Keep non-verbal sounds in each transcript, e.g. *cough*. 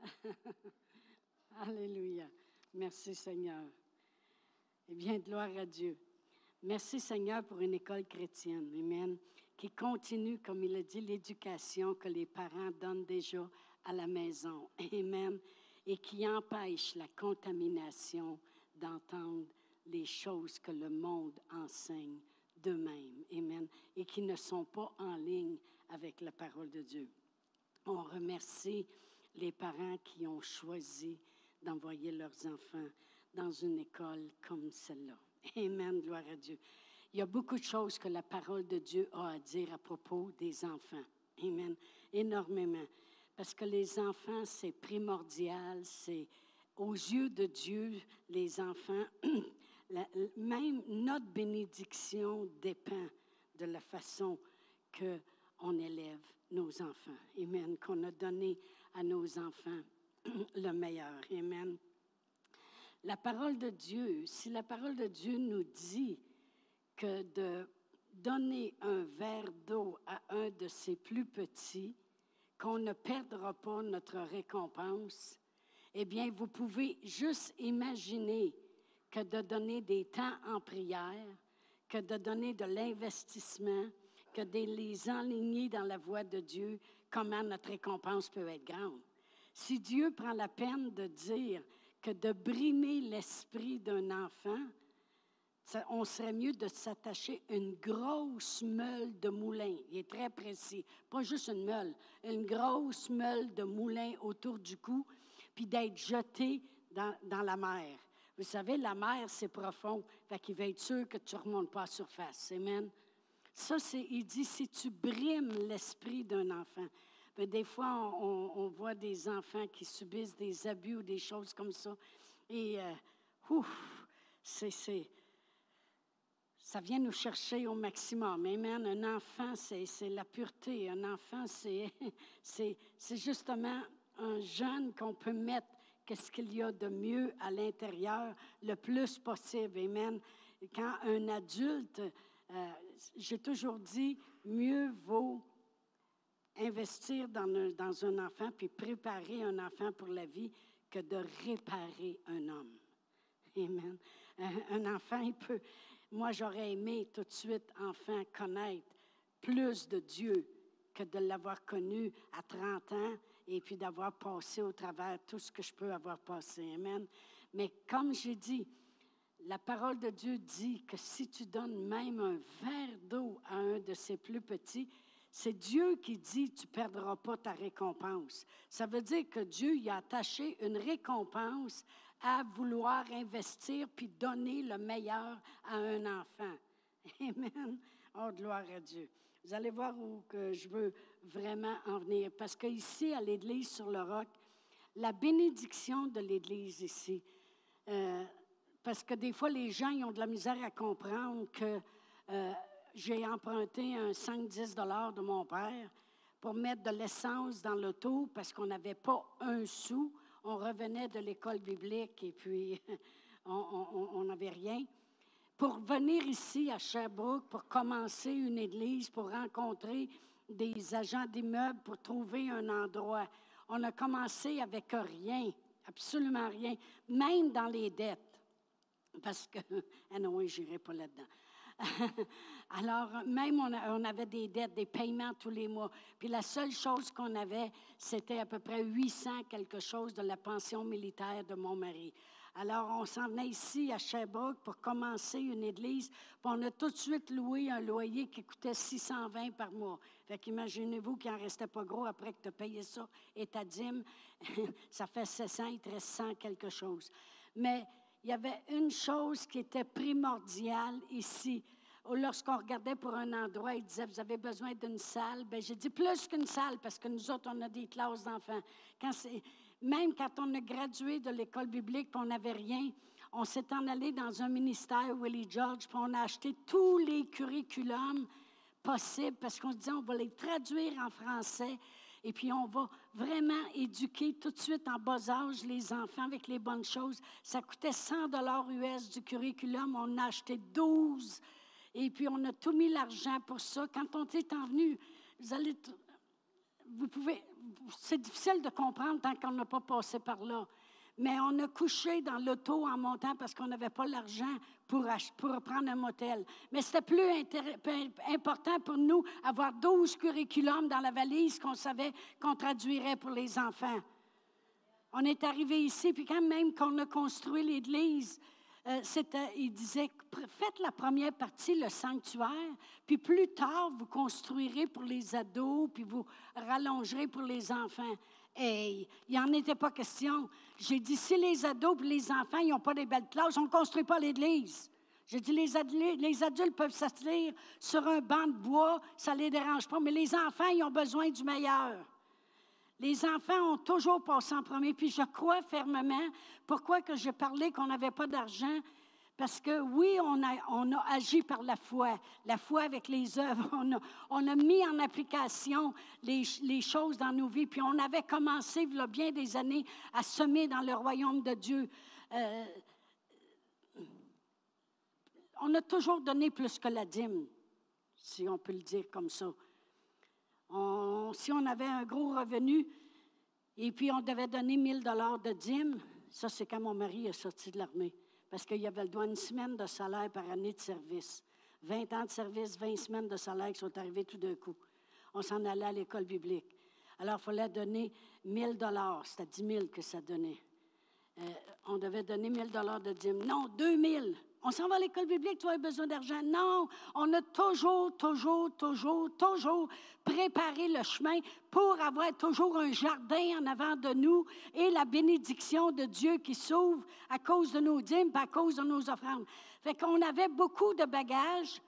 *laughs* Alléluia. Merci Seigneur. Eh bien, gloire à Dieu. Merci Seigneur pour une école chrétienne, Amen, qui continue, comme il a dit, l'éducation que les parents donnent déjà à la maison, Amen, et qui empêche la contamination d'entendre les choses que le monde enseigne d'eux-mêmes, Amen, et qui ne sont pas en ligne avec la parole de Dieu. On remercie les parents qui ont choisi d'envoyer leurs enfants dans une école comme celle-là. Amen, gloire à Dieu. Il y a beaucoup de choses que la parole de Dieu a à dire à propos des enfants. Amen. Énormément. Parce que les enfants, c'est primordial, c'est aux yeux de Dieu, les enfants, *clears throat* même notre bénédiction dépend de la façon que on élève nos enfants. Amen. Qu'on a donné à nos enfants *clears throat* le meilleur. Amen. La parole de Dieu, si la parole de Dieu nous dit que de donner un verre d'eau à un de ses plus petits, qu'on ne perdra pas notre récompense, eh bien, vous pouvez juste imaginer que de donner des temps en prière, que de donner de l'investissement, que de les enligner dans la voie de Dieu, comment notre récompense peut être grande. Si Dieu prend la peine de dire que de brimer l'esprit d'un enfant, on serait mieux de s'attacher une grosse meule de moulin. Il est très précis. Pas juste une meule, une grosse meule de moulin autour du cou, puis d'être jeté dans, la mer. Vous savez, la mer, c'est profond. Fait qu'il va être sûr que tu ne remontes pas à la surface. Amen. Ça, il dit, si tu brimes l'esprit d'un enfant. Mais des fois, on, voit des enfants qui subissent des abus ou des choses comme ça. Et, euh, ouf, ça vient nous chercher au maximum. Amen. Un enfant, c'est, la pureté. Un enfant, *laughs* c'est, c'est justement un jeune qu'on peut mettre qu'est-ce qu'il y a de mieux à l'intérieur le plus possible. Amen. Quand un adulte euh, j'ai toujours dit, mieux vaut investir dans un, enfant puis préparer un enfant pour la vie que de réparer un homme. Amen. Un, enfant, il peut. Moi, j'aurais aimé tout de suite, enfant, connaître plus de Dieu que de l'avoir connu à 30 ans et puis d'avoir passé au travers tout ce que je peux avoir passé. Amen. Mais comme j'ai dit, la parole de Dieu dit que si tu donnes même un verre d'eau à un de ses plus petits, c'est Dieu qui dit tu ne perdras pas ta récompense. Ça veut dire que Dieu y a attaché une récompense à vouloir investir puis donner le meilleur à un enfant. *laughs* Amen. Oh, gloire à Dieu. Vous allez voir où que je veux vraiment en venir. Parce qu'ici, à l'Église sur le roc, la bénédiction de l'Église ici, euh, parce que des fois, les gens ont de la misère à comprendre que euh, j'ai emprunté un 5-10 dollars de mon père pour mettre de l'essence dans l'auto parce qu'on n'avait pas un sou. On revenait de l'école biblique et puis *laughs* on n'avait rien. Pour venir ici à Sherbrooke, pour commencer une église, pour rencontrer des agents d'immeubles, pour trouver un endroit, on a commencé avec rien, absolument rien, même dans les dettes parce que, ah non, je n'irai pas là-dedans. *laughs* Alors, même on, avait des dettes, des paiements tous les mois. Puis la seule chose qu'on avait, c'était à peu près 800 quelque chose de la pension militaire de mon mari. Alors, on s'en venait ici à Sherbrooke pour commencer une église. Puis on a tout de suite loué un loyer qui coûtait 620 par mois. Fait qu'imaginez-vous qu'il n'en restait pas gros après que tu as payé ça et ta dîme. *laughs* ça fait 700, il te reste 100 quelque chose. Mais il y avait une chose qui était primordiale ici. Lorsqu'on regardait pour un endroit, il disait, vous avez besoin d'une salle. Ben, j'ai dit plus qu'une salle parce que nous autres, on a des classes d'enfants. même quand on a gradué de l'école biblique, on n'avait rien, on s'est en allé dans un ministère, Willie George, puis on a acheté tous les curriculums possibles parce qu'on se disait, on va les traduire en français. Et puis, on va vraiment éduquer tout de suite en bas âge les enfants avec les bonnes choses. Ça coûtait 100 dollars US du curriculum. On a acheté 12. Et puis, on a tout mis l'argent pour ça. Quand on est en venu, vous allez vous pouvez, c'est difficile de comprendre tant qu'on n'a pas passé par là. Mais on a couché dans l'auto en montant parce qu'on n'avait pas l'argent pour, pour prendre un motel. Mais c'était plus important pour nous avoir 12 curriculums dans la valise qu'on savait qu'on traduirait pour les enfants. On est arrivé ici, puis quand même qu'on a construit l'Église, euh, il disait, faites la première partie, le sanctuaire, puis plus tard, vous construirez pour les ados, puis vous rallongerez pour les enfants. Hey, il n'en était pas question. J'ai dit, si les ados et les enfants, ils n'ont pas des belles classes, on ne construit pas l'Église. J'ai dit, les adultes, peuvent s'asseoir sur un banc de bois, ça ne les dérange pas, mais les enfants, ils ont besoin du meilleur. Les enfants ont toujours passé en premier, puis je crois fermement. Pourquoi que je parlais qu'on n'avait pas d'argent? Parce que oui, on a, agi par la foi, la foi avec les œuvres. *laughs* On a, mis en application les, les, choses dans nos vies. Puis on avait commencé, il y a bien des années, à semer dans le royaume de Dieu. Euh, on a toujours donné plus que la dîme, si on peut le dire comme ça. si on avait un gros revenu et puis on devait donner 1000 dollars de dîme, ça c'est quand mon mari est sorti de l'armée parce qu'il y avait le droit une semaine de salaire par année de service. 20 ans de service, 20 semaines de salaire qui sont arrivées tout d'un coup. On s'en allait à l'école biblique. Alors, il fallait donner 1000 dollars. C'était 10 000 que ça donnait. Euh, on devait donner 1000 dollars de dîme. Non, 2000. On s'en va à l'école biblique, tu as besoin d'argent. Non, on a toujours, toujours, toujours, toujours préparé le chemin pour avoir toujours un jardin en avant de nous et la bénédiction de Dieu qui s'ouvre à cause de nos dîmes, à cause de nos offrandes. Fait qu'on avait beaucoup de bagages,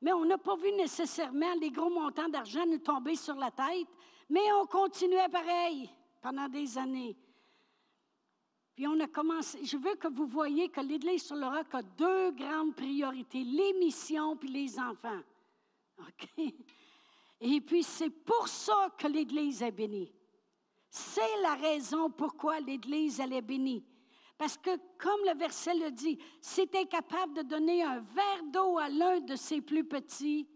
mais on n'a pas vu nécessairement les gros montants d'argent nous tomber sur la tête, mais on continuait pareil pendant des années. Puis on a commencé. Je veux que vous voyez que l'Église sur le roc a deux grandes priorités les missions puis les enfants. OK? Et puis c'est pour ça que l'Église est bénie. C'est la raison pourquoi l'Église, elle est bénie. Parce que, comme le verset le dit, si tu es capable de donner un verre d'eau à l'un de ses plus petits,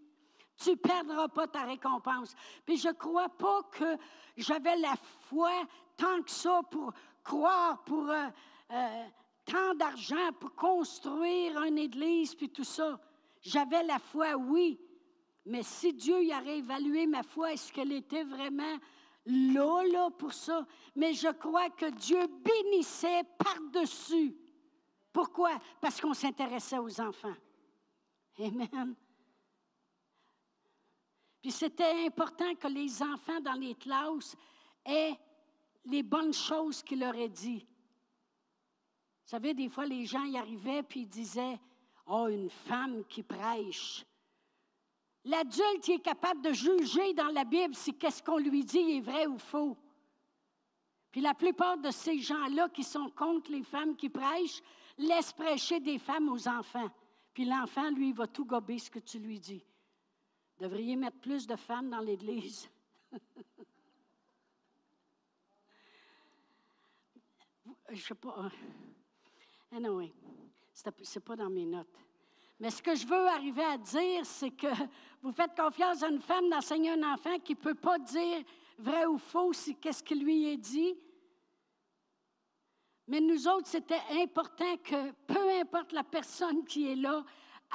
tu ne perdras pas ta récompense. Puis je ne crois pas que j'avais la foi tant que ça pour croire pour euh, euh, tant d'argent pour construire une église, puis tout ça. J'avais la foi, oui. Mais si Dieu y a réévalué ma foi, est-ce qu'elle était vraiment là, là, pour ça? Mais je crois que Dieu bénissait par-dessus. Pourquoi? Parce qu'on s'intéressait aux enfants. Amen. Puis c'était important que les enfants dans les classes aient les bonnes choses qu'il leur a dit. Vous savez, des fois, les gens y arrivaient puis disaient Oh, une femme qui prêche. L'adulte est capable de juger dans la Bible si qu'est-ce qu'on lui dit est vrai ou faux. Puis la plupart de ces gens-là qui sont contre les femmes qui prêchent laissent prêcher des femmes aux enfants. Puis l'enfant, lui, va tout gober ce que tu lui dis. Devriez mettre plus de femmes dans l'Église. *laughs* je sais pas. Euh, anyway, c'est pas dans mes notes. Mais ce que je veux arriver à dire, c'est que *laughs* vous faites confiance à une femme d'enseigner un enfant qui ne peut pas dire vrai ou faux si qu'est-ce qui lui est dit. Mais nous autres, c'était important que peu importe la personne qui est là,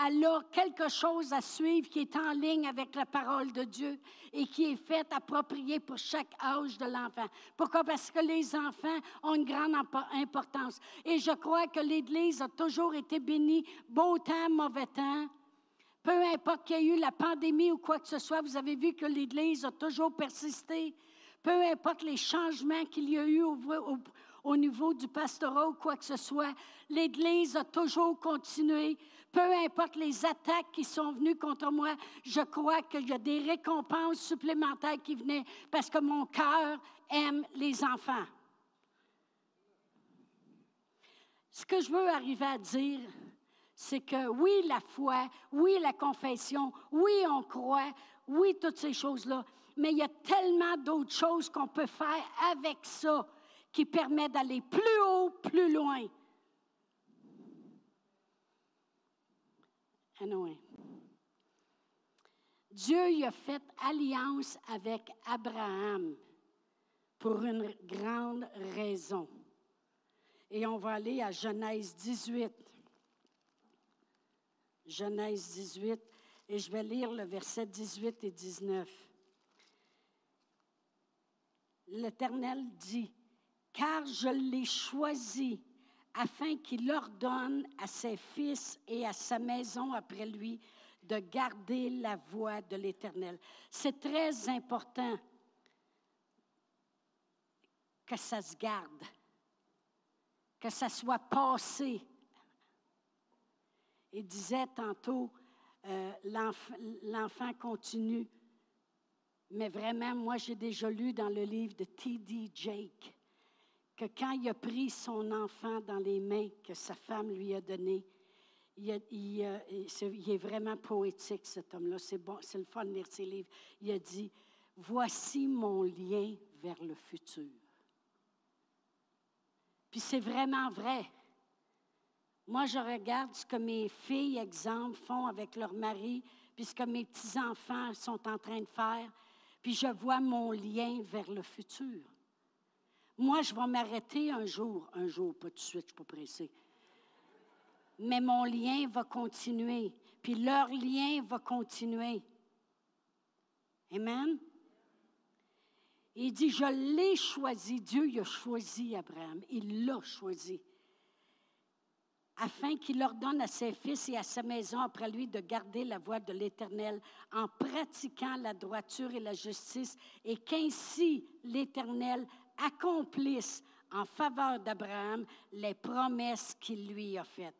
elle a quelque chose à suivre qui est en ligne avec la parole de Dieu et qui est faite appropriée pour chaque âge de l'enfant. Pourquoi? Parce que les enfants ont une grande importance. Et je crois que l'Église a toujours été bénie, beau temps, mauvais temps. Peu importe qu'il y ait eu la pandémie ou quoi que ce soit, vous avez vu que l'Église a toujours persisté. Peu importe les changements qu'il y a eu au, au niveau du pastorat ou quoi que ce soit, l'Église a toujours continué peu importe les attaques qui sont venues contre moi, je crois qu'il y a des récompenses supplémentaires qui venaient parce que mon cœur aime les enfants. Ce que je veux arriver à dire, c'est que oui, la foi, oui, la confession, oui, on croit, oui, toutes ces choses-là, mais il y a tellement d'autres choses qu'on peut faire avec ça qui permet d'aller plus haut, plus loin. Dieu y a fait alliance avec Abraham pour une grande raison. Et on va aller à Genèse 18. Genèse 18, et je vais lire le verset 18 et 19. L'Éternel dit, car je l'ai choisi afin qu'il ordonne à ses fils et à sa maison après lui de garder la voie de l'Éternel. C'est très important que ça se garde, que ça soit passé. Il disait tantôt, euh, l'enfant continue. Mais vraiment, moi, j'ai déjà lu dans le livre de T.D. Jake que quand il a pris son enfant dans les mains que sa femme lui a donné, il, est, vraiment poétique, cet homme-là. C'est c'est le fun de lire ses livres. Il a dit Voici mon lien vers le futur. Puis c'est vraiment vrai. Moi, je regarde ce que mes filles, exemple, font avec leur mari, puis ce que mes petits-enfants sont en train de faire, puis je vois mon lien vers le futur. Moi, je vais m'arrêter un jour, un jour, pas tout de suite, je suis pas pressée. Mais mon lien va continuer, puis leur lien va continuer. Amen? Il dit, je l'ai choisi. Dieu a choisi Abraham. Il l'a choisi. Afin qu'il ordonne à ses fils et à sa maison après lui de garder la voie de l'Éternel en pratiquant la droiture et la justice, et qu'ainsi l'Éternel accomplisse en faveur d'Abraham les promesses qu'il lui a faites.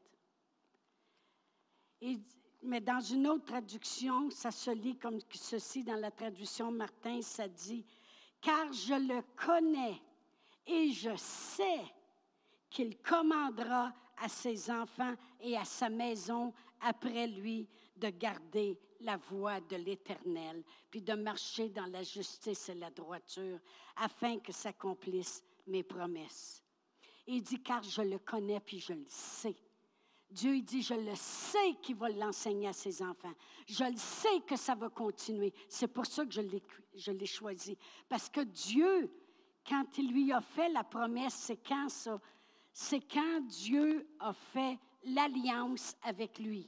mais dans une autre traduction, ça se lit comme ceci dans la traduction Martin, ça dit car je le connais et je sais qu'il commandera à ses enfants et à sa maison après lui de garder la voie de l'Éternel, puis de marcher dans la justice et la droiture, afin que s'accomplissent mes promesses. Il dit, car je le connais, puis je le sais. Dieu dit, je le sais qu'il va l'enseigner à ses enfants. Je le sais que ça va continuer. C'est pour ça que je l'ai choisi. Parce que Dieu, quand il lui a fait la promesse, c'est quand ça? C'est quand Dieu a fait l'alliance avec lui.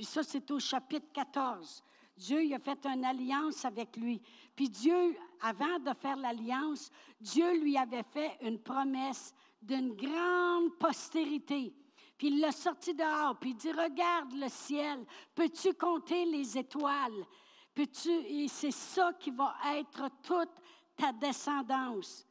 Puis ça, c'est au chapitre 14. Dieu il a fait une alliance avec lui. Puis Dieu, avant de faire l'alliance, Dieu lui avait fait une promesse d'une grande postérité. Puis il l'a sorti dehors, puis il dit, regarde le ciel, peux-tu compter les étoiles? Peux-tu, et c'est ça qui va être toute ta descendance.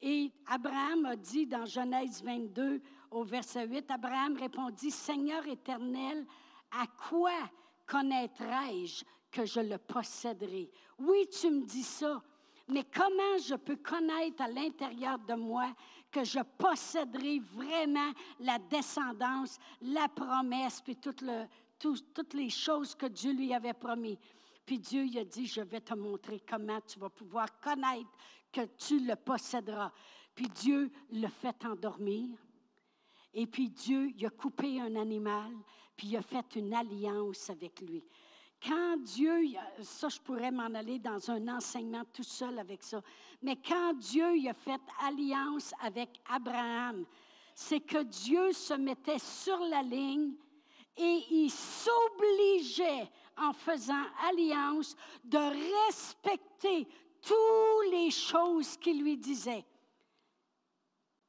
Et Abraham a dit dans Genèse 22 au verset 8, Abraham répondit, Seigneur éternel, à quoi connaîtrai-je que je le posséderai? Oui, tu me dis ça, mais comment je peux connaître à l'intérieur de moi que je posséderai vraiment la descendance, la promesse, puis toutes les choses que Dieu lui avait promis? Puis Dieu lui a dit, je vais te montrer comment tu vas pouvoir connaître que tu le posséderas. Puis Dieu le fait endormir. Et puis Dieu, il a coupé un animal, puis il a fait une alliance avec lui. Quand Dieu, ça je pourrais m'en aller dans un enseignement tout seul avec ça, mais quand Dieu il a fait alliance avec Abraham, c'est que Dieu se mettait sur la ligne et il s'obligeait en faisant alliance de respecter toutes les choses qu'il lui disait.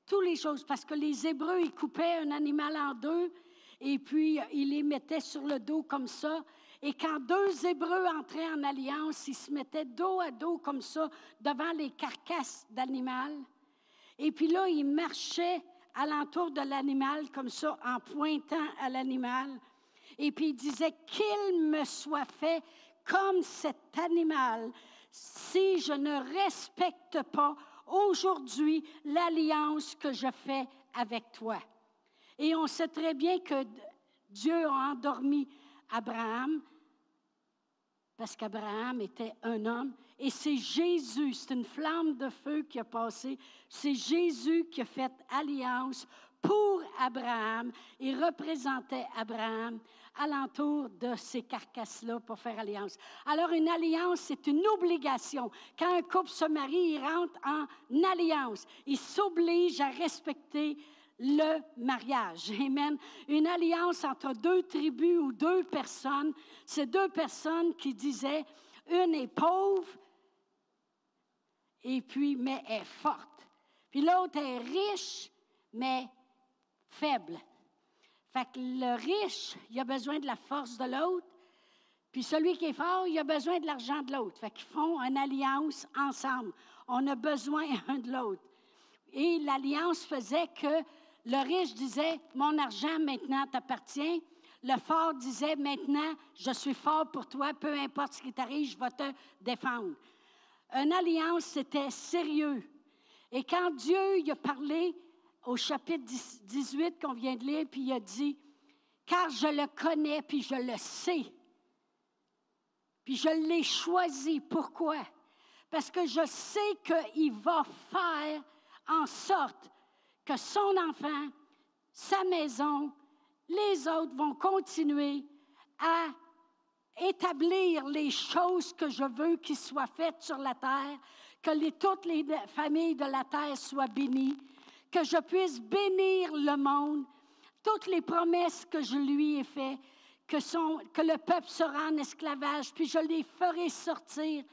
Toutes les choses, parce que les Hébreux, ils coupaient un animal en deux et puis ils les mettaient sur le dos comme ça et quand deux Hébreux entraient en alliance, ils se mettaient dos à dos comme ça devant les carcasses d'animal. Et puis là, ils marchaient alentour de l'animal comme ça en pointant à l'animal. Et puis ils disaient qu'il me soit fait comme cet animal si je ne respecte pas aujourd'hui l'alliance que je fais avec toi. Et on sait très bien que Dieu a endormi Abraham parce qu'Abraham était un homme. Et c'est Jésus, c'est une flamme de feu qui a passé. C'est Jésus qui a fait alliance pour Abraham et représentait Abraham alentour de ces carcasses-là pour faire alliance. Alors, une alliance, c'est une obligation. Quand un couple se marie, il rentre en alliance. Il s'oblige à respecter le mariage. *laughs* Amen. Une alliance entre deux tribus ou deux personnes, c'est deux personnes qui disaient, une est pauvre, et puis, mais est forte. Puis l'autre est riche, mais faible. Le riche, il a besoin de la force de l'autre, puis celui qui est fort, il a besoin de l'argent de l'autre. Fait qu'ils font une alliance ensemble. On a besoin *laughs* un de l'autre. Et l'alliance faisait que le riche disait, mon argent maintenant t'appartient. Le fort disait, maintenant, je suis fort pour toi, peu importe ce qui t'arrive, je vais te défendre. Une alliance, c'était sérieux. Et quand Dieu il a parlé au chapitre 18 qu'on vient de lire, puis il a dit, car je le connais, puis je le sais, puis je l'ai choisi. Pourquoi? Parce que je sais qu'il va faire en sorte que son enfant, sa maison, les autres vont continuer à établir les choses que je veux qu'ils soient faites sur la terre, que toutes les familles de la terre soient bénies, que je puisse bénir le monde, toutes les promesses que je lui ai faites, que, le peuple sera en esclavage, puis je les ferai sortir.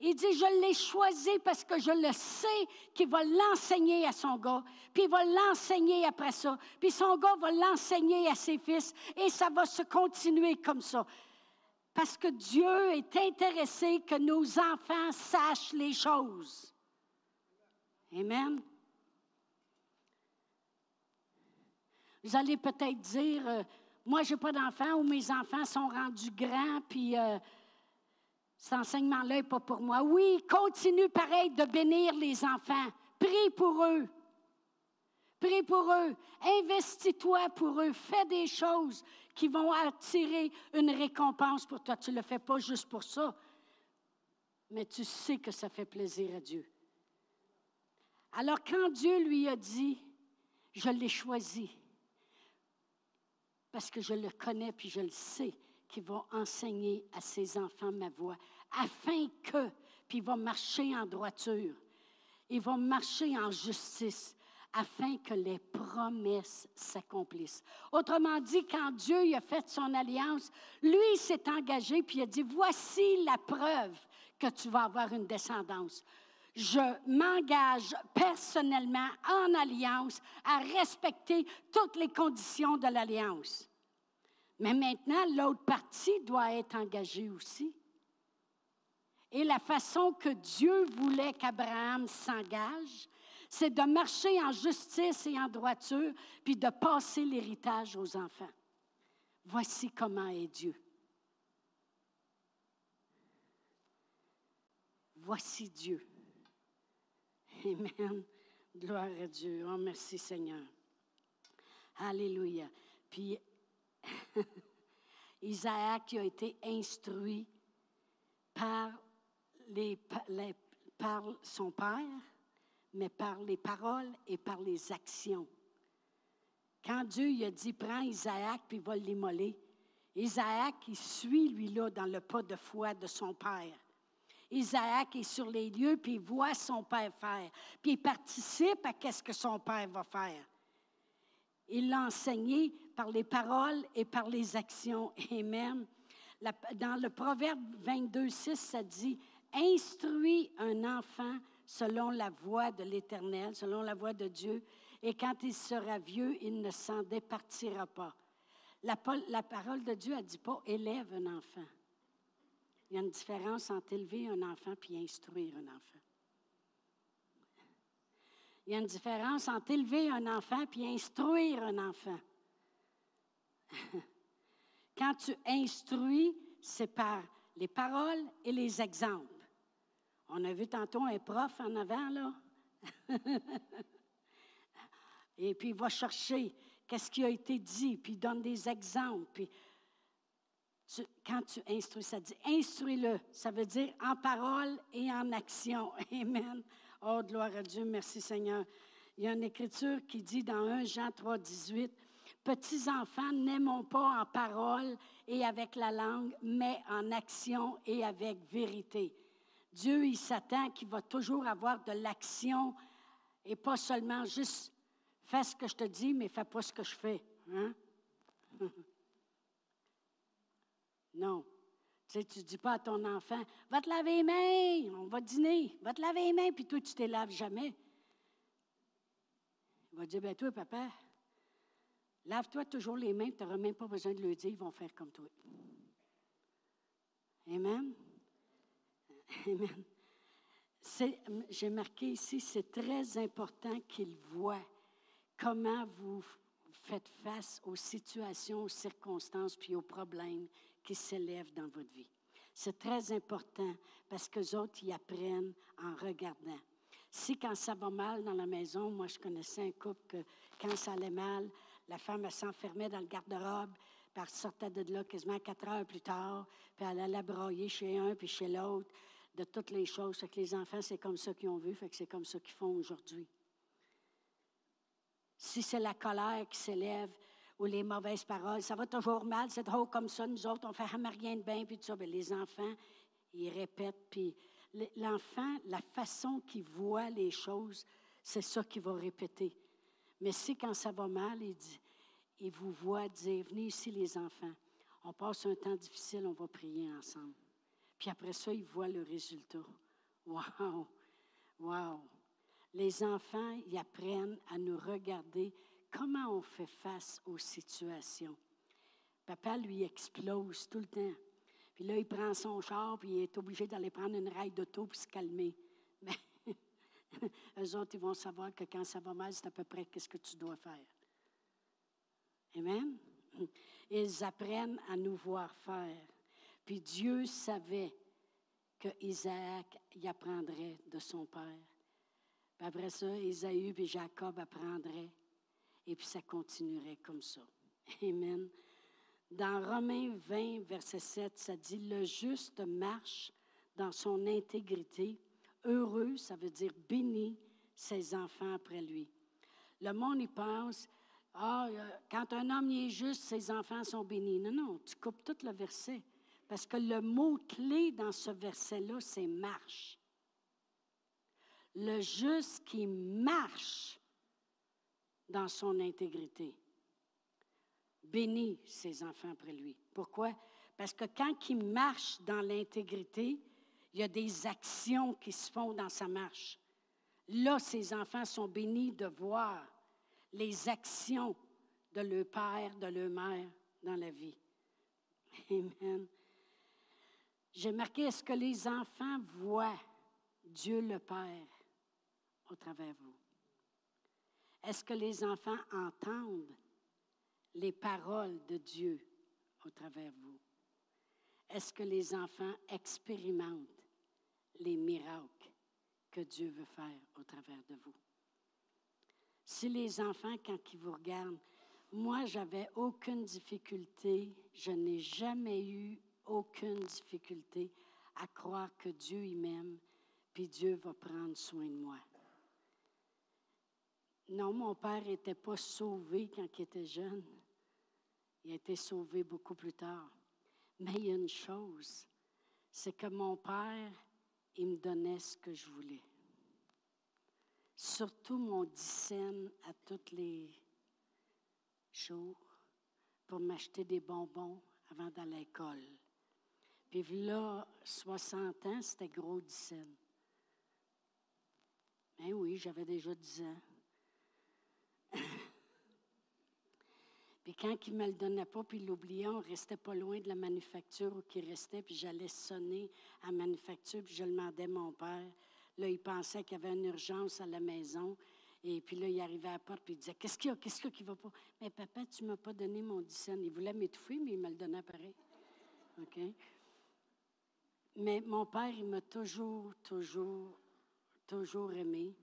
Il dit, je l'ai choisi parce que je le sais qu'il va l'enseigner à son gars, puis il va l'enseigner après ça, puis son gars va l'enseigner à ses fils, et ça va se continuer comme ça. Parce que Dieu est intéressé que nos enfants sachent les choses. Amen. Vous allez peut-être dire, euh, moi, je n'ai pas d'enfants ou mes enfants sont rendus grands, puis euh, cet enseignement-là n'est pas pour moi. Oui, continue pareil de bénir les enfants. Prie pour eux. Prie pour eux. Investis-toi pour eux. Fais des choses qui vont attirer une récompense pour toi. Tu ne le fais pas juste pour ça, mais tu sais que ça fait plaisir à Dieu. Alors quand Dieu lui a dit, je l'ai choisi, parce que je le connais puis je le sais qu'il va enseigner à ses enfants ma voix, afin que, puis il va marcher en droiture, il va marcher en justice, afin que les promesses s'accomplissent. Autrement dit, quand Dieu a fait son alliance, lui s'est engagé puis il a dit, voici la preuve que tu vas avoir une descendance je m'engage personnellement en alliance à respecter toutes les conditions de l'alliance. Mais maintenant, l'autre partie doit être engagée aussi. Et la façon que Dieu voulait qu'Abraham s'engage, c'est de marcher en justice et en droiture, puis de passer l'héritage aux enfants. Voici comment est Dieu. Voici Dieu. Amen. Gloire à Dieu. Oh, merci Seigneur. Alléluia. Puis, *laughs* Isaac a été instruit par, son père, mais par les paroles et par les actions. Quand Dieu lui a dit, prends Isaac puis va l'immoler, Isaac, il suit, lui, là, dans le pas de foi de son père. Isaac est sur les lieux, puis il voit son père faire, puis il participe à ce que son père va faire. Il l'a enseigné par les paroles et par les actions. *laughs* Amen. dans le Proverbe 22, 6, ça dit, Instruis un enfant selon la voie de l'Éternel, selon la voie de Dieu, et quand il sera vieux, il ne s'en départira pas. La, la parole de Dieu a dit pas élève un enfant. Il y a une différence entre élever un enfant et instruire un enfant. Il y a une différence entre élever un enfant et instruire un enfant. *laughs* Quand tu instruis, c'est par les paroles et les exemples. On a vu tantôt un prof en avant, là. *laughs* et puis il va chercher qu'est-ce qui a été dit, puis il donne des exemples. Puis quand tu instruis, ça dit instruis-le. Ça veut dire en parole et en action. *laughs* Amen. Oh, gloire à Dieu. Merci Seigneur. Il y a une écriture qui dit dans 1 Jean 3, 18, Petits-enfants, n'aimons pas en parole et avec la langue, mais en action et avec vérité. Dieu, il s'attend qu'il va toujours avoir de l'action et pas seulement juste fais ce que je te dis, mais fais pas ce que je fais. Hein? *laughs* non. Tu sais, tu dis pas à ton enfant, va te laver les mains, on va dîner, va te laver les mains, puis toi, tu ne te laves jamais. Il va dire, ben toi, papa, lave-toi toujours les mains, tu n'auras même pas besoin de le dire, ils vont faire comme toi. Amen. *laughs* Amen. J'ai marqué ici, c'est très important qu'ils voient comment vous faites face aux situations, aux circonstances, puis aux problèmes qui s'élèvent dans votre vie. C'est très important parce que autres y apprennent en regardant. Si quand ça va mal dans la maison, moi je connaissais un couple que quand ça allait mal, la femme s'enfermait dans le garde-robe, puis elle sortait de là quasiment quatre heures plus tard, puis elle allait broyer chez un puis chez l'autre de toutes les choses. Fait que les enfants, c'est comme ça qu'ils ont vu, fait que c'est comme ça qu'ils font aujourd'hui. Si c'est la colère qui s'élève ou les mauvaises paroles, ça va toujours mal, c'est trop comme ça, nous autres, on fait rien de bien, puis tout ça. Bien, les enfants, ils répètent, puis l'enfant, la façon qu'il voit les choses, c'est ça qu'il va répéter. Mais si quand ça va mal, il, dit, il vous voit dire, venez ici les enfants, on passe un temps difficile, on va prier ensemble. Puis après ça, il voit le résultat. Wow! Wow! Les enfants, ils apprennent à nous regarder comment on fait face aux situations? Papa lui explose tout le temps. Puis là, il prend son char, puis il est obligé d'aller prendre une raille d'auto pour se calmer. *laughs* Mais eux autres, ils vont savoir que quand ça va mal, c'est à peu près qu'est-ce que tu dois faire. Amen? Ils apprennent à nous voir faire. Puis Dieu savait que Isaac y apprendrait de son père. Après ça, Isaïe et Jacob apprendraient. Et puis ça continuerait comme ça. Amen. Dans Romains 20, verset 7, ça dit, le juste marche dans son intégrité. Heureux, ça veut dire béni ses enfants après lui. Le monde y pense, ah, euh, quand un homme est juste, ses enfants sont bénis. Non, non, tu coupes tout le verset. Parce que le mot-clé dans ce verset-là, c'est marche. Le juste qui marche dans son intégrité. Bénit ses enfants après lui. Pourquoi? Parce que quand il marche dans l'intégrité, il y a des actions qui se font dans sa marche. Là, ses enfants sont bénis de voir les actions de leur père, de leur mère dans la vie. Amen. J'ai marqué, est-ce que les enfants voient Dieu le Père au travers vous? Est-ce que les enfants entendent les paroles de Dieu au travers vous? Est-ce que les enfants expérimentent les miracles que Dieu veut faire au travers de vous? Si les enfants, quand ils vous regardent, moi, j'avais aucune difficulté, je n'ai jamais eu aucune difficulté à croire que Dieu y m'aime, puis Dieu va prendre soin de moi. Non, mon père n'était pas sauvé quand il était jeune. Il a été sauvé beaucoup plus tard. Mais il y a une chose, c'est que mon père, il me donnait ce que je voulais. Surtout mon dixaine à tous les jours pour m'acheter des bonbons avant d'aller à l'école. Puis là, 60 ans, c'était gros dix Ben oui, j'avais déjà 10 ans. Puis quand il ne me le donnait pas, puis il l'oubliait, on restait pas loin de la manufacture où il restait, puis j'allais sonner à la manufacture, puis je demandais à mon père. Là, il pensait qu'il y avait une urgence à la maison. Et puis là, il arrivait à la porte, puis il disait Qu'est-ce qu'il y a? Qu'est-ce qu'il y a qui va pas? Mais papa, tu ne m'as pas donné mon 10 Il voulait m'étouffer, mais il me le donnait pareil. OK? Mais mon père, il m'a toujours, toujours, toujours aimé.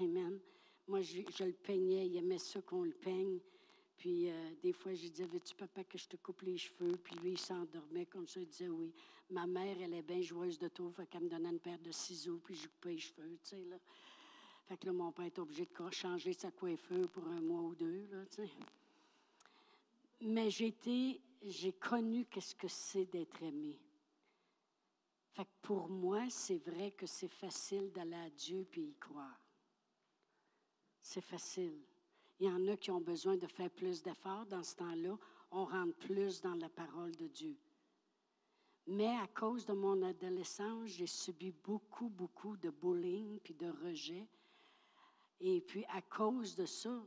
Amen. Moi, je, le peignais, il aimait ça qu'on le peigne. Puis euh, des fois, je disais, veux-tu papa que je te coupe les cheveux? Puis lui, il s'endormait comme ça, il disait oui. Ma mère, elle est bien joueuse de tour, fait qu'elle me donnait une paire de ciseaux, puis je coupais les cheveux, tu sais, là. Fait que là, mon père était obligé de changer sa coiffure pour un mois ou deux, là, tu sais. mais j'ai été, j'ai connu qu'est-ce que c'est d'être aimé. Fait que pour moi, c'est vrai que c'est facile d'aller à Dieu puis y croire. C'est facile. Il y en a qui ont besoin de faire plus d'efforts dans ce temps-là. On rentre plus dans la parole de Dieu. Mais à cause de mon adolescence, j'ai subi beaucoup, beaucoup de bullying puis de rejet. Et puis à cause de ça,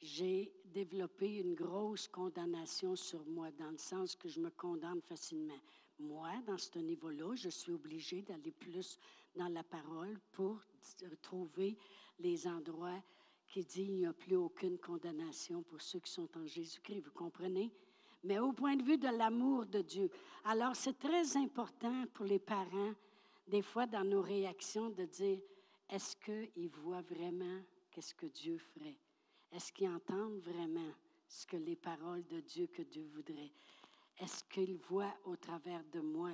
j'ai développé une grosse condamnation sur moi, dans le sens que je me condamne facilement. Moi, dans ce niveau-là, je suis obligée d'aller plus dans la parole pour trouver les endroits qui disent qu'il n'y a plus aucune condamnation pour ceux qui sont en Jésus-Christ. Vous comprenez? Mais au point de vue de l'amour de Dieu. Alors, c'est très important pour les parents, des fois dans nos réactions, de dire, est-ce qu'ils voient vraiment qu'est-ce que Dieu ferait? Est-ce qu'ils entendent vraiment ce que les paroles de Dieu que Dieu voudrait? Est-ce qu'ils voient au travers de moi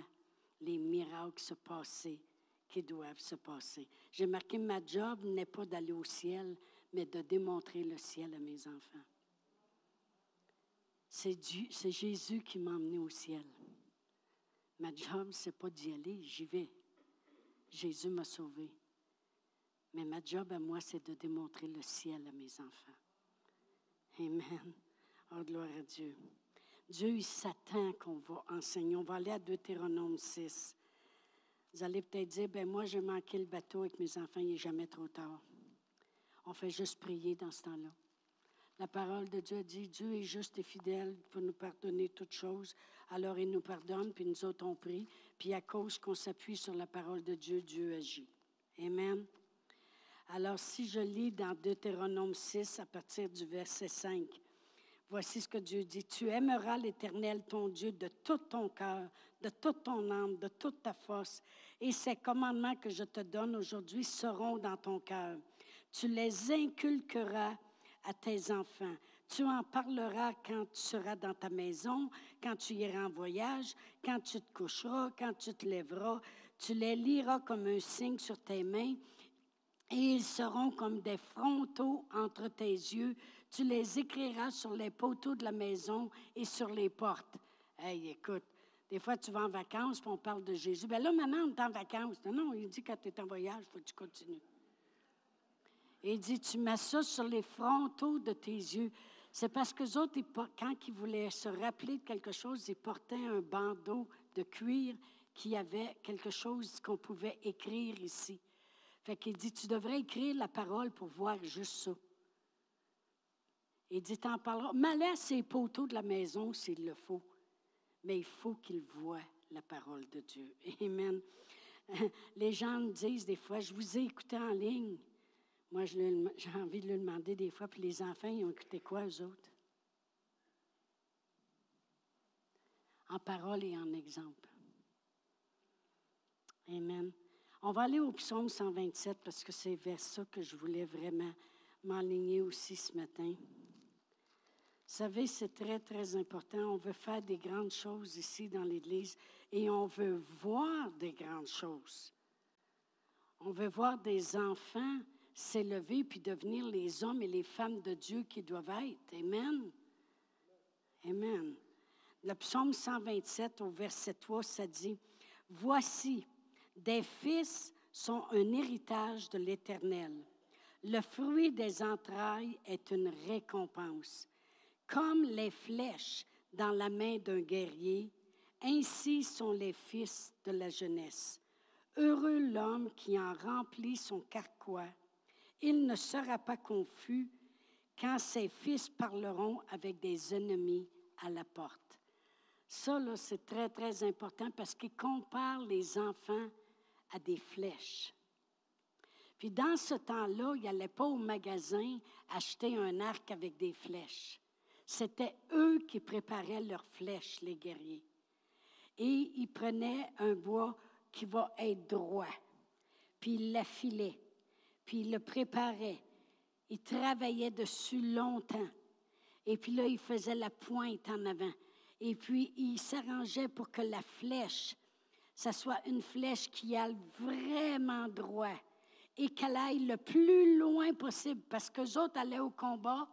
les miracles se passer qui doivent se passer? J'ai marqué, ma job n'est pas d'aller au ciel, mais de démontrer le ciel à mes enfants. C'est, Jésus qui m'a emmené au ciel. Ma job, c'est pas d'y aller, j'y vais. Jésus m'a sauvé. Mais ma job à moi, c'est de démontrer le ciel à mes enfants. Amen. Oh, gloire à Dieu. Dieu, il s'attend qu'on va enseigner. On va aller à Deutéronome 6. Vous allez peut-être dire, ben moi, j'ai manqué le bateau avec mes enfants, il n'est jamais trop tard. On fait juste prier dans ce temps-là. La parole de Dieu dit, Dieu est juste et fidèle pour nous pardonner toutes choses. Alors il nous pardonne, puis nous autres on prie. Puis à cause qu'on s'appuie sur la parole de Dieu, Dieu agit. Amen. Alors, si je lis dans Deutéronome 6 à partir du verset 5, voici ce que Dieu dit. Tu aimeras l'Éternel, ton Dieu, de tout ton cœur, de toute ton âme, de toute ta force. Et ces commandements que je te donne aujourd'hui seront dans ton cœur. Tu les inculqueras à tes enfants. Tu en parleras quand tu seras dans ta maison, quand tu iras en voyage, quand tu te coucheras, quand tu te lèveras. Tu les liras comme un signe sur tes mains et ils seront comme des frontaux entre tes yeux. Tu les écriras sur les poteaux de la maison et sur les portes. Hey, écoute, des fois tu vas en vacances, puis on parle de Jésus. Bien là, maintenant, on est en vacances. Non, non, il dit quand tu es en voyage, il faut que tu continues. Il dit, tu mets ça sur les frontaux de tes yeux. C'est parce que les autres, quand ils voulaient se rappeler de quelque chose, ils portaient un bandeau de cuir qui avait quelque chose qu'on pouvait écrire ici. Fait qu'il dit, tu devrais écrire la parole pour voir juste ça. Il dit, t'en parleras. Malais à ses poteaux de la maison s'il le faut. Mais il faut qu'il voit la parole de Dieu. *laughs* Amen. *laughs* Les gens me disent des fois, je vous ai écouté en ligne. Moi, *laughs* j'ai envie de le demander des fois, puis les enfants, ils ont écouté quoi, eux autres? En parole et en exemple. Amen. On va aller au psaume 127 parce que c'est vers ça que je voulais vraiment m'enligner aussi ce matin. Vous savez, c'est très, très important. On veut faire des grandes choses ici dans l'Église et on veut voir des grandes choses. On veut voir des enfants s'élever puis devenir les hommes et les femmes de Dieu qui doivent être. Amen. Amen. Le psaume 127 au verset 3, ça dit, Voici, des fils sont un héritage de l'Éternel. Le fruit des entrailles est une récompense. Comme les flèches dans la main d'un guerrier, ainsi sont les fils de la jeunesse. Heureux l'homme qui en remplit son carquois. Il ne sera pas confus quand ses fils parleront avec des ennemis à la porte. Ça, c'est très, très important parce qu'il compare les enfants à des flèches. Puis dans ce temps-là, il n'allait pas au magasin acheter un arc avec des flèches. C'était eux qui préparaient leurs flèches, les guerriers. Et ils prenaient un bois qui va être droit, puis ils l'affilaient, puis ils le préparaient. Ils travaillaient dessus longtemps. Et puis là, ils faisaient la pointe en avant. Et puis, ils s'arrangeaient pour que la flèche ça soit une flèche qui aille vraiment droit et qu'elle aille le plus loin possible parce que autres allaient au combat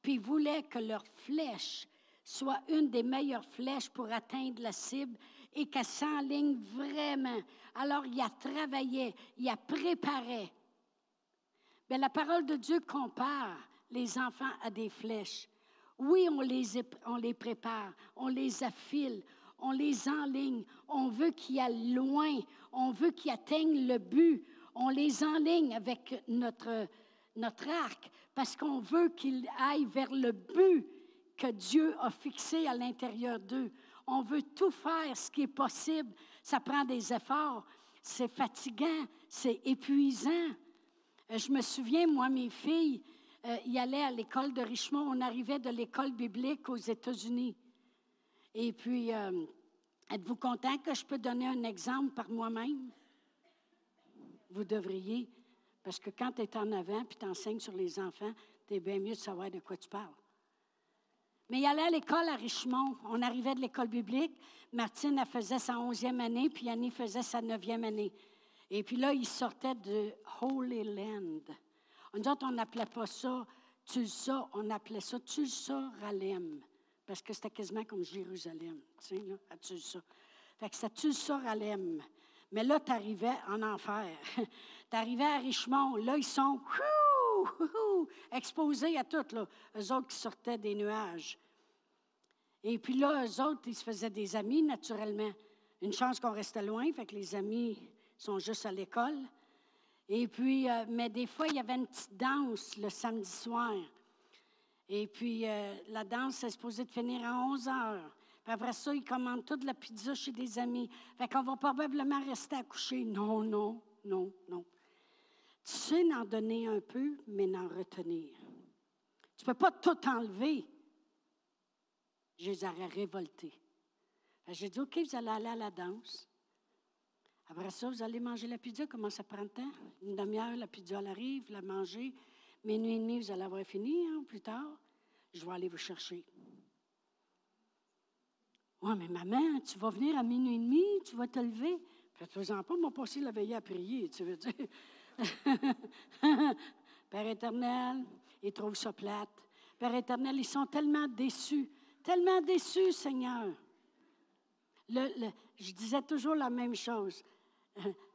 puis voulaient que leur flèche soit une des meilleures flèches pour atteindre la cible et qu'elle s'enligne vraiment. Alors, il a travaillé, il a préparé. Mais la parole de Dieu compare les enfants à des flèches. Oui, on les, on les prépare, on les affile, on les enligne, on veut qu'ils aillent loin, on veut qu'ils atteignent le but, on les enligne avec notre, notre arc parce qu'on veut qu'ils aillent vers le but que Dieu a fixé à l'intérieur d'eux. On veut tout faire ce qui est possible. Ça prend des efforts. C'est fatigant, c'est épuisant. Euh, je me souviens, moi, mes filles, euh, y allaient à l'école de Richmond. On arrivait de l'école biblique aux États-Unis. Et puis, euh, êtes-vous content que je peux donner un exemple par moi-même? Vous devriez, parce que quand tu es en avant puis tu enseignes sur les enfants, tu es bien mieux de savoir de quoi tu parles. Mais il allait à l'école à Richmond. On arrivait de l'école biblique. Martine, faisait sa onzième année, puis Annie faisait sa neuvième année. Et puis là, ils sortaient de Holy Land. Nous autres, on n'appelait pas ça Tulsa, on appelait ça Tulsa Ralem, parce que c'était quasiment comme Jérusalem, tu sais, là, à Tulsa. Fait que c'était Tulsa Ralem. Mais là, tu arrivais en enfer. *laughs* tu arrivais à Richmond. Là, ils sont exposés à tout, là. Eux autres qui sortaient des nuages. Et puis là, eux autres, ils se faisaient des amis, naturellement. Une chance qu'on restait loin, fait que les amis sont juste à l'école. Et puis, euh, mais des fois, il y avait une petite danse le samedi soir. Et puis, euh, la danse est supposée de finir à 11 heures. Puis après ça, ils commandent toute la pizza chez des amis. Fait qu'on va probablement rester à coucher. Non, non, non, non. Tu sais n'en donner un peu, mais n'en retenir. Tu ne peux pas tout enlever. Je les aurais révoltés. J'ai dit, OK, vous allez aller à la danse. Après ça, vous allez manger la pizza. Comment ça prend de temps? Une demi-heure, la pizza, arrive, la manger. Minuit et demi, vous allez avoir fini, hein, plus tard. Je vais aller vous chercher. Oui, mais maman, tu vas venir à minuit et demi, tu vas te lever. Faites-en pas, mon passé la veillé à prier, tu veux dire. *laughs* Père éternel, ils trouvent ça plate. Père éternel, ils sont tellement déçus, tellement déçus, Seigneur. je disais toujours la même chose. *laughs*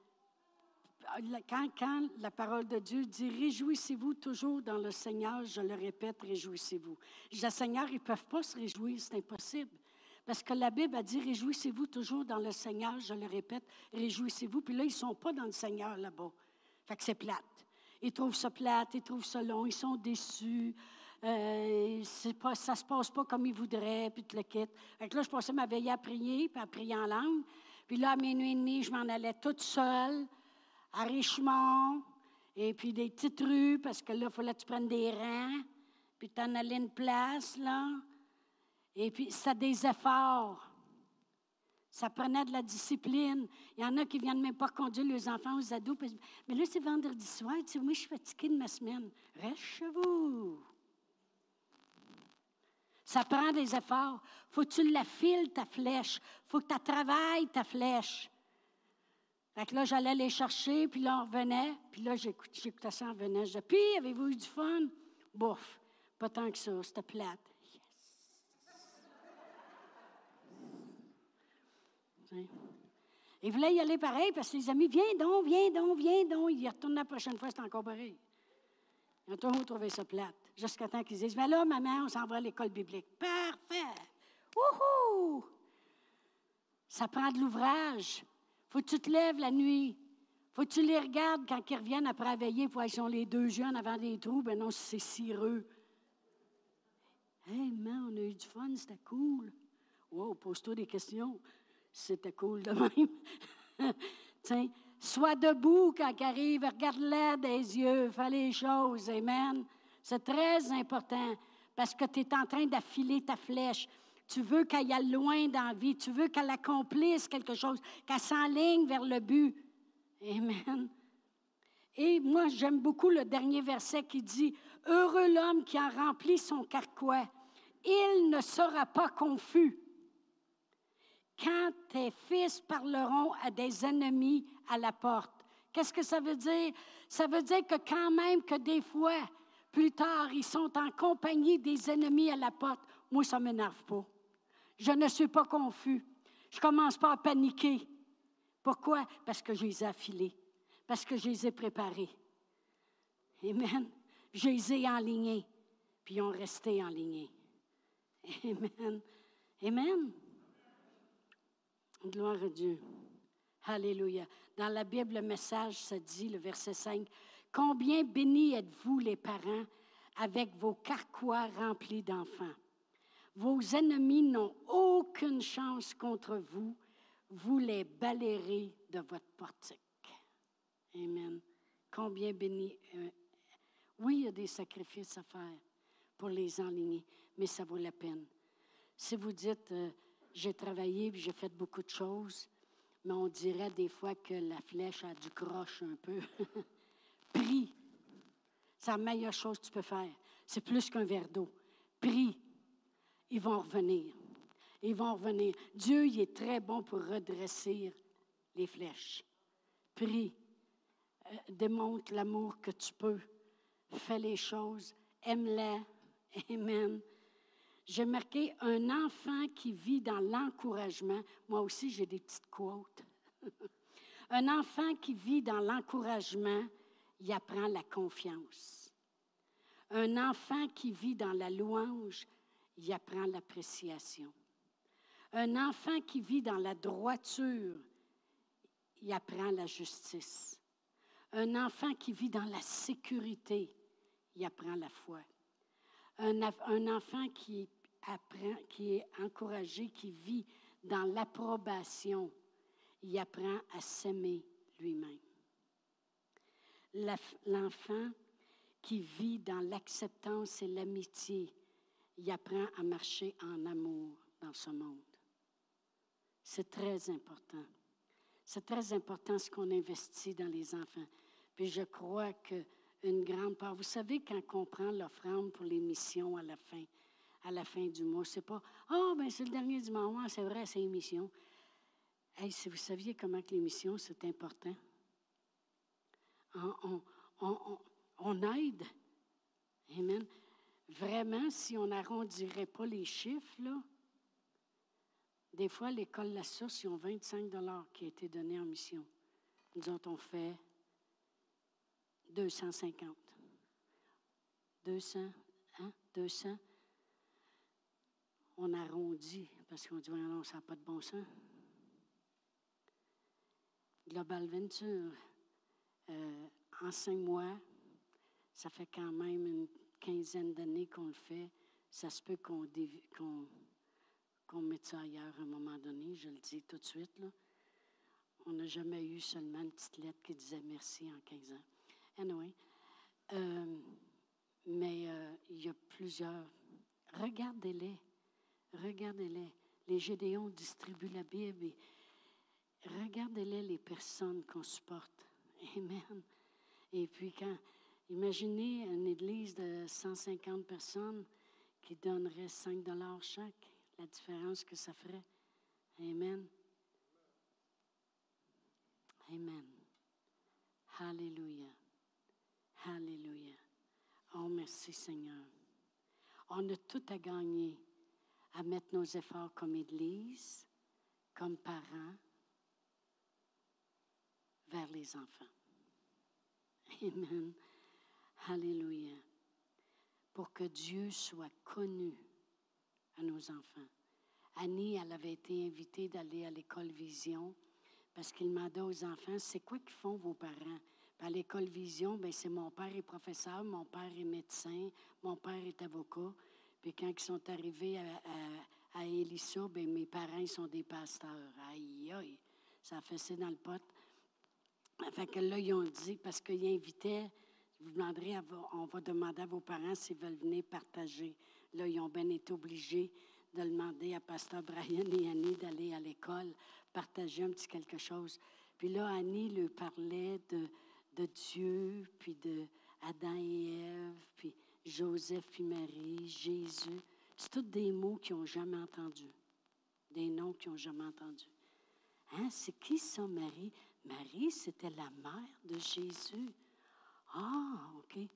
Quand, la parole de Dieu dit Réjouissez-vous toujours dans le Seigneur, je le répète, réjouissez-vous. Dis Seigneur, ils ne peuvent pas se réjouir, c'est impossible. Parce que la Bible a dit Réjouissez-vous toujours dans le Seigneur, je le répète, réjouissez-vous. Puis là, ils ne sont pas dans le Seigneur là-bas. Fait que c'est plate. Ils trouvent ça plate, ils trouvent ça long, ils sont déçus. Euh, ça ne se passe pas comme ils voudraient, puis tu le quittes. Fait là, je passais ma veille à prier, puis à prier en langue. Puis là, à minuit et demi, je m'en allais toute seule à Richemont, et puis des petites rues, parce que là, il fallait que tu prennes des rangs, puis tu en allais une place, là. Et puis, ça des efforts. Ça prenait de la discipline. Il y en a qui ne viennent même pas conduire les enfants aux ados. Mais là, c'est vendredi soir. Tu sais, moi, je suis fatiguée de ma semaine. Reste chez vous. Ça prend des efforts. faut que tu la files, ta flèche. faut que tu travailles, ta flèche. Fait que là, j'allais les chercher, puis là, on revenait. Puis là, j'écoutais ça en venant. Je disais, puis, avez-vous eu du fun? Bouf, pas tant que ça, c'était plate. Yes. Il voulait y aller pareil parce que les amis, viens donc, viens donc, viens donc. Il y retourne la prochaine fois, c'est encore pareil. Ils ont toujours trouvé ça plate. Jusqu'à temps qu'ils disent, mais là, maman, on s'en va à l'école biblique. Parfait! Wouhou! Ça prend de l'ouvrage. Faut que tu te lèves la nuit. Faut que tu les regardes quand ils reviennent après veiller pour qu'ils sont les deux jeunes avant des trous. Ben non, c'est cireux. Hey, man, on a eu du fun, c'était cool. Wow, pose-toi des questions. C'était cool de même. *laughs* Tiens, sois debout quand ils arrivent, regarde-les des yeux, fais les choses. Amen. C'est très important parce que tu es en train d'affiler ta flèche. Tu veux qu'elle aille loin dans la vie. Tu veux qu'elle accomplisse quelque chose, qu'elle s'enligne vers le but. Amen. Et moi, j'aime beaucoup le dernier verset qui dit Heureux l'homme qui a rempli son carquois. Il ne sera pas confus. Quand tes fils parleront à des ennemis à la porte. Qu'est-ce que ça veut dire? Ça veut dire que quand même que des fois, plus tard, ils sont en compagnie des ennemis à la porte. moi, ça ne m'énerve pas. Je ne suis pas confus. Je ne commence pas à paniquer. Pourquoi? Parce que je les ai affilés. Parce que je les ai préparés. Amen. Je les ai enlignés. Puis ils ont resté enlignés. Amen. Amen. Gloire à Dieu. Alléluia. Dans la Bible, le message, ça dit, le verset 5, Combien bénis êtes-vous les parents avec vos carquois remplis d'enfants? Vos ennemis n'ont aucune chance contre vous. Vous les balayerez de votre portique. Amen. Combien bénis. Euh, oui, il y a des sacrifices à faire pour les enligner, mais ça vaut la peine. Si vous dites, euh, j'ai travaillé j'ai fait beaucoup de choses, mais on dirait des fois que la flèche a du croche un peu. *laughs* Prie c'est la meilleure chose que tu peux faire. C'est plus qu'un verre d'eau. Prie. Ils vont revenir. Ils vont revenir. Dieu, il est très bon pour redresser les flèches. Prie. Euh, démontre l'amour que tu peux. Fais les choses. Aime-les. Amen. J'ai marqué un enfant qui vit dans l'encouragement. Moi aussi, j'ai des petites quotes. *laughs* un enfant qui vit dans l'encouragement il apprend la confiance. Un enfant qui vit dans la louange, il apprend l'appréciation. Un enfant qui vit dans la droiture, il apprend la justice. Un enfant qui vit dans la sécurité, il apprend la foi. Un, enfant qui qui est encouragé, qui vit dans l'approbation, il apprend à s'aimer lui-même l'enfant qui vit dans l'acceptance et l'amitié, il apprend à marcher en amour dans ce monde. C'est très important. C'est très important ce qu'on investit dans les enfants. Puis je crois qu'une grande part, vous savez, quand on prend l'offrande pour les missions à la fin, à la fin du mois, c'est pas Oh, ben c'est le dernier du mois, c'est vrai, c'est une mission. Hey, si vous saviez comment que les missions, c'est important on, aide. Amen. Vraiment, si on n'arrondirait pas les chiffres, là, des fois, l'école La Source, ils ont 25 qui a été donné en mission. Nous autres, on fait 250. 200, hein? 200. On arrondit parce qu'on dit, non, ça n'a pas de bon sens. Global Venture, euh, en cinq mois, ça fait quand même une quinzaine d'années qu'on le fait. Ça se peut qu'on mette ça ailleurs à un moment donné, je le dis tout de suite. On n'a jamais eu seulement une petite lettre qui disait merci en 15 ans. Anyway, euh, mais euh, il y a plusieurs. Regardez-les. Regardez-les. Les Gédéons distribuent la Bible regardez-les, les personnes qu'on supporte. Amen. Et puis, quand, imaginez une église de 150 personnes qui donnerait 5 dollars chaque, la différence que ça ferait. Amen. Amen. Alléluia. Alléluia. Oh, merci Seigneur. On a tout à gagner à mettre nos efforts comme Église, comme parents, vers les enfants. Amen. Alléluia. Pour que Dieu soit connu à nos enfants. Annie, elle avait été invitée d'aller à l'école Vision parce qu'il demandait aux enfants, c'est quoi qu'ils font vos parents? à l'école Vision, ben, c'est mon père est professeur, mon père est médecin, mon père est avocat. Puis quand ils sont arrivés à, à, à Elissa, ben, mes parents ils sont des pasteurs. Aïe, aïe, ça a fessé dans le pot. Fait que là, ils ont dit, parce qu'ils invitaient, vous demanderez on va demander à vos parents s'ils veulent venir partager. Là, ils ont bien été obligés de demander à Pasteur Brian et Annie d'aller à l'école, partager un petit quelque chose. Puis là, Annie lui parlait de, Dieu, puis de Adam et Ève, puis Joseph et Marie, Jésus. C'est tous des mots qu'ils n'ont jamais entendus, des noms qu'ils n'ont jamais entendus. Hein? C'est qui ça, Marie? Marie, c'était la mère de Jésus. Ah, OK. Ils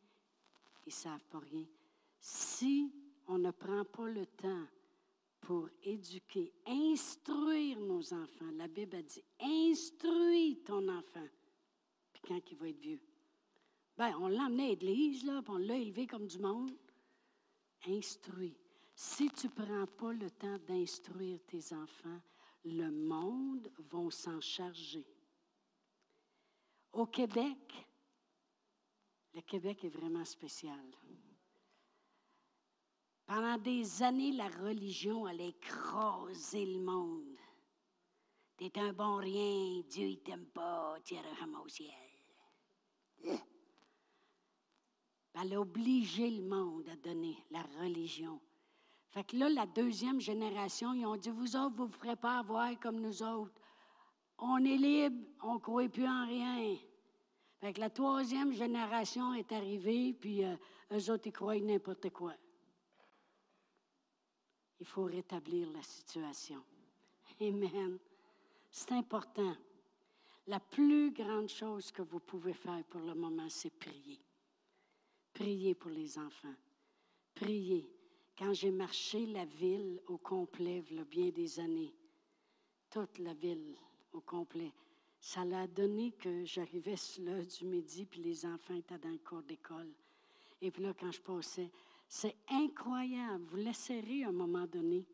ne savent pas rien. Si on ne prend pas le temps pour éduquer, instruire nos enfants. La Bible a dit, instruis ton enfant. Puis quand il va être vieux? Ben, on l'a amené à l'église, puis on l'a élevé comme du monde. Instruis. Si tu ne prends pas le temps d'instruire tes enfants, le monde va s'en charger. Au Québec, le Québec est vraiment spécial. Pendant des années, la religion allait écraser le monde. T'es un bon rien, Dieu il t'aime pas, tu iras au ciel. Elle a obligé le monde à donner la religion. Fait que là, la deuxième génération, ils ont dit, vous autres, vous ne vous ferez pas avoir comme nous autres. On est libre, on ne croit plus en rien. Fait que la troisième génération est arrivée, puis euh, eux autres, ils croient n'importe quoi il faut rétablir la situation. Amen. C'est important. La plus grande chose que vous pouvez faire pour le moment, c'est prier. Prier pour les enfants. Prier. Quand j'ai marché la ville au complet, il y a bien des années, toute la ville complet, ça l'a donné que j'arrivais l'heure du midi, puis les enfants étaient dans le cours d'école. Et puis là, quand je passais, c'est incroyable. Vous laisserez à un moment donné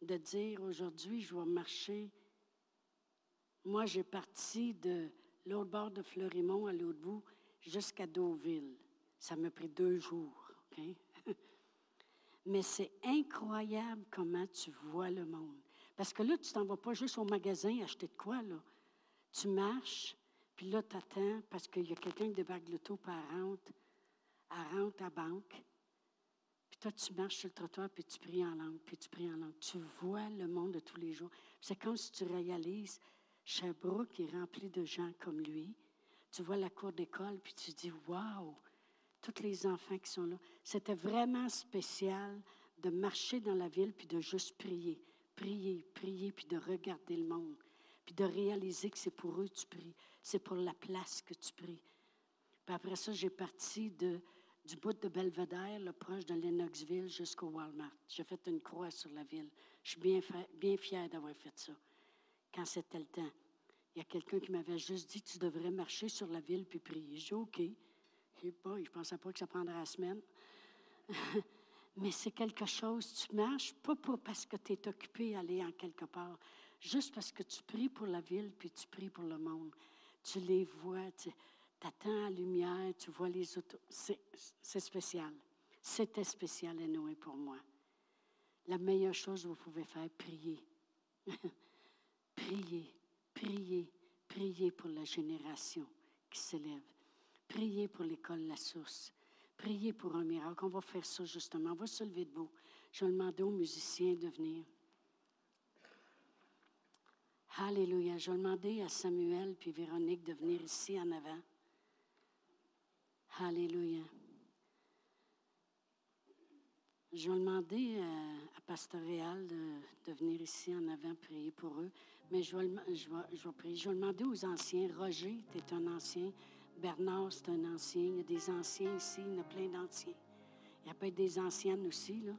de dire aujourd'hui, je vais marcher. Moi, j'ai parti de l'autre bord de Fleurimont à l'autre bout jusqu'à Deauville. Ça m'a pris deux jours. *laughs* Mais c'est incroyable comment tu vois le monde. Parce que là, tu t'en vas pas juste au magasin acheter de quoi, là. Tu marches, puis là, tu attends parce qu'il y a quelqu'un qui débarque le taux par rentre, à rentre à banque. Toi, tu marches sur le trottoir, puis tu pries en langue, puis tu pries en langue. Tu vois le monde de tous les jours. C'est comme si tu réalises Sherbrooke est rempli de gens comme lui. Tu vois la cour d'école, puis tu dis Waouh, tous les enfants qui sont là. C'était vraiment spécial de marcher dans la ville, puis de juste prier. Prier, prier, puis de regarder le monde. Puis de réaliser que c'est pour eux que tu pries. C'est pour la place que tu pries. Puis après ça, j'ai parti du bout de Belvedere, le proche de Lennoxville, jusqu'au Walmart. J'ai fait une croix sur la ville. Je suis bien, fière d'avoir fait ça. Quand c'était le temps, il y a quelqu'un qui m'avait juste dit Tu devrais marcher sur la ville puis prier. J'ai dit OK. Je ne pensais pas que ça prendrait la semaine. *laughs* Mais c'est quelque chose, tu marches pas parce que tu es occupé à aller en quelque part, juste parce que tu pries pour la ville puis tu pries pour le monde. Tu les vois. Tu, attends la lumière, tu vois les autos. C'est spécial. C'était spécial à Noé pour moi. La meilleure chose que vous pouvez faire, prier. *laughs* prier, prier, prier pour la génération qui s'élève. Prier pour l'école La Source. Prier pour un miracle. On va faire ça justement. On va se lever debout. Je vais demander aux musiciens de venir. Alléluia. Je vais demander à Samuel puis Véronique de venir ici en avant. Alléluia. Je vais demander euh, à, Pastoréal de, venir ici en avant prier pour eux, mais je vais, je vais prier. Je vais demander aux anciens. Roger, tu es un ancien. Bernard, c'est un ancien. Il y a des anciens ici, il y en a plein d'anciens. Il y a peut-être des anciennes aussi. Là.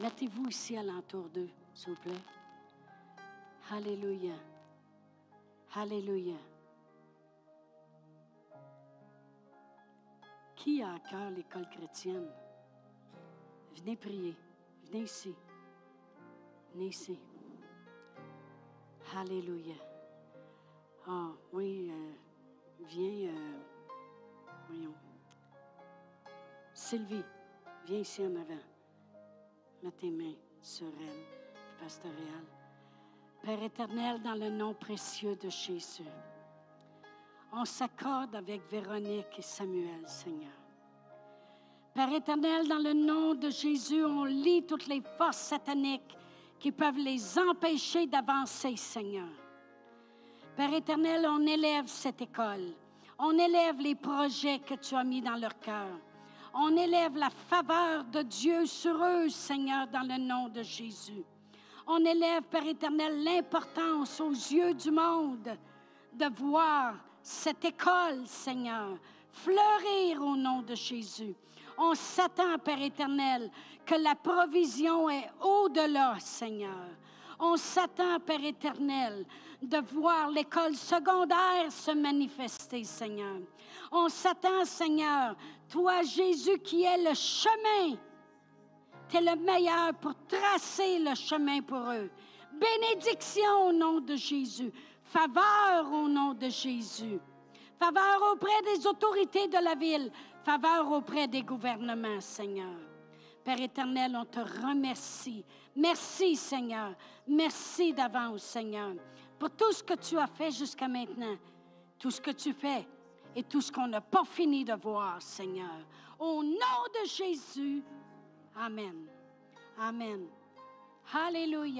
Mettez-vous ici alentour d'eux, s'il vous plaît. Alléluia. Alléluia. Qui a à cœur l'école chrétienne? Venez prier. Venez ici. Venez ici. Alléluia. Ah, oui, euh, viens. Euh, voyons. Sylvie, viens ici en avant. Mets tes mains sur elle, pastoréal. Père éternel, dans le nom précieux de Jésus on s'accorde avec Véronique et Samuel, Seigneur. Père éternel, dans le nom de Jésus, on lit toutes les forces sataniques qui peuvent les empêcher d'avancer, Seigneur. Père éternel, on élève cette école. On élève les projets que tu as mis dans leur cœur. On élève la faveur de Dieu sur eux, Seigneur, dans le nom de Jésus. On élève, Père éternel, l'importance aux yeux du monde de voir cette école, Seigneur, fleurir au nom de Jésus. On s'attend, Père éternel, que la provision est au-delà, Seigneur. On s'attend, Père éternel, de voir l'école secondaire se manifester, Seigneur. On s'attend, Seigneur, toi, Jésus, qui est le chemin. Tu es le meilleur pour tracer le chemin pour eux. Bénédiction au nom de Jésus. Faveur au nom de Jésus. Faveur auprès des autorités de la ville. Faveur auprès des gouvernements, Seigneur. Père éternel, on te remercie. Merci, Seigneur. Merci d'avance, Seigneur, pour tout ce que tu as fait jusqu'à maintenant, tout ce que tu fais et tout ce qu'on n'a pas fini de voir, Seigneur. Au nom de Jésus. Amen. Amen. Alléluia.